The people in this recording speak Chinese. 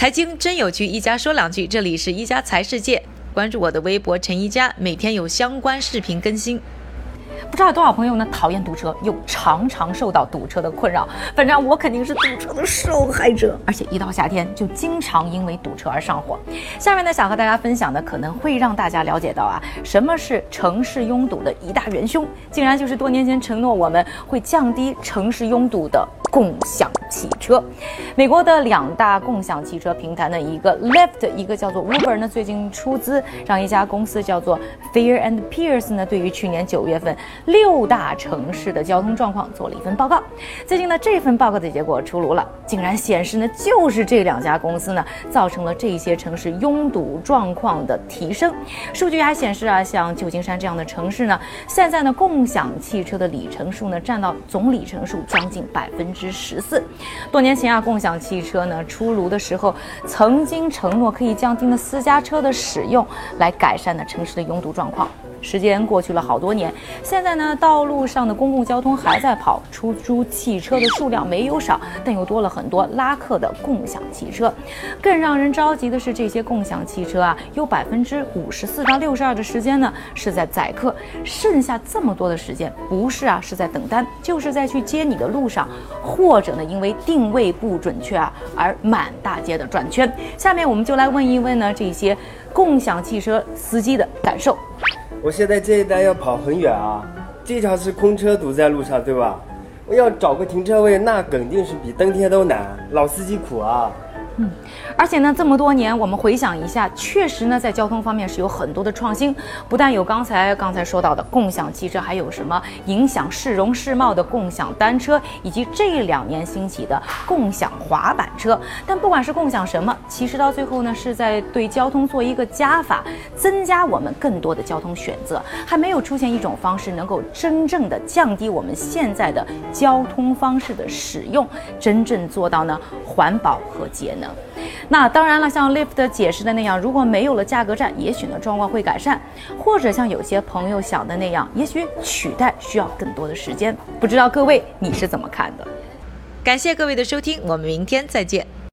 财经真有趣，一家说两句。这里是一家财世界，关注我的微博陈一家，每天有相关视频更新。不知道有多少朋友呢讨厌堵车，又常常受到堵车的困扰。反正我肯定是堵车的受害者，而且一到夏天就经常因为堵车而上火。下面呢，想和大家分享的可能会让大家了解到啊，什么是城市拥堵的一大元凶，竟然就是多年前承诺我们会降低城市拥堵的共享汽车。美国的两大共享汽车平台呢，一个 Lyft，一个叫做 Uber 呢，最近出资让一家公司叫做 Fear and Pierce 呢，对于去年九月份。六大城市的交通状况做了一份报告，最近呢，这份报告的结果出炉了，竟然显示呢，就是这两家公司呢，造成了这些城市拥堵状况的提升。数据还显示啊，像旧金山这样的城市呢，现在呢，共享汽车的里程数呢，占到总里程数将近百分之之十四。多年前啊，共享汽车呢出炉的时候，曾经承诺可以降低呢私家车的使用，来改善呢城市的拥堵状况。时间过去了好多年，现在呢，道路上的公共交通还在跑，出租汽车的数量没有少，但又多了很多拉客的共享汽车。更让人着急的是，这些共享汽车啊，有百分之五十四到六十二的时间呢是在载客，剩下这么多的时间，不是啊，是在等单，就是在去接你的路上，或者呢，因为定位不准确啊，而满大街的转圈。下面我们就来问一问呢，这些共享汽车司机的感受。我现在这一单要跑很远啊，经常是空车堵在路上，对吧？我要找个停车位，那肯定是比登天都难，老司机苦啊。嗯，而且呢，这么多年，我们回想一下，确实呢，在交通方面是有很多的创新。不但有刚才刚才说到的共享汽车，还有什么影响市容市貌的共享单车，以及这两年兴起的共享滑板车。但不管是共享什么，其实到最后呢，是在对交通做一个加法，增加我们更多的交通选择。还没有出现一种方式能够真正的降低我们现在的交通方式的使用，真正做到呢环保和节能。那当然了，像 l i f t 解释的那样，如果没有了价格战，也许呢状况会改善，或者像有些朋友想的那样，也许取代需要更多的时间。不知道各位你是怎么看的？感谢各位的收听，我们明天再见。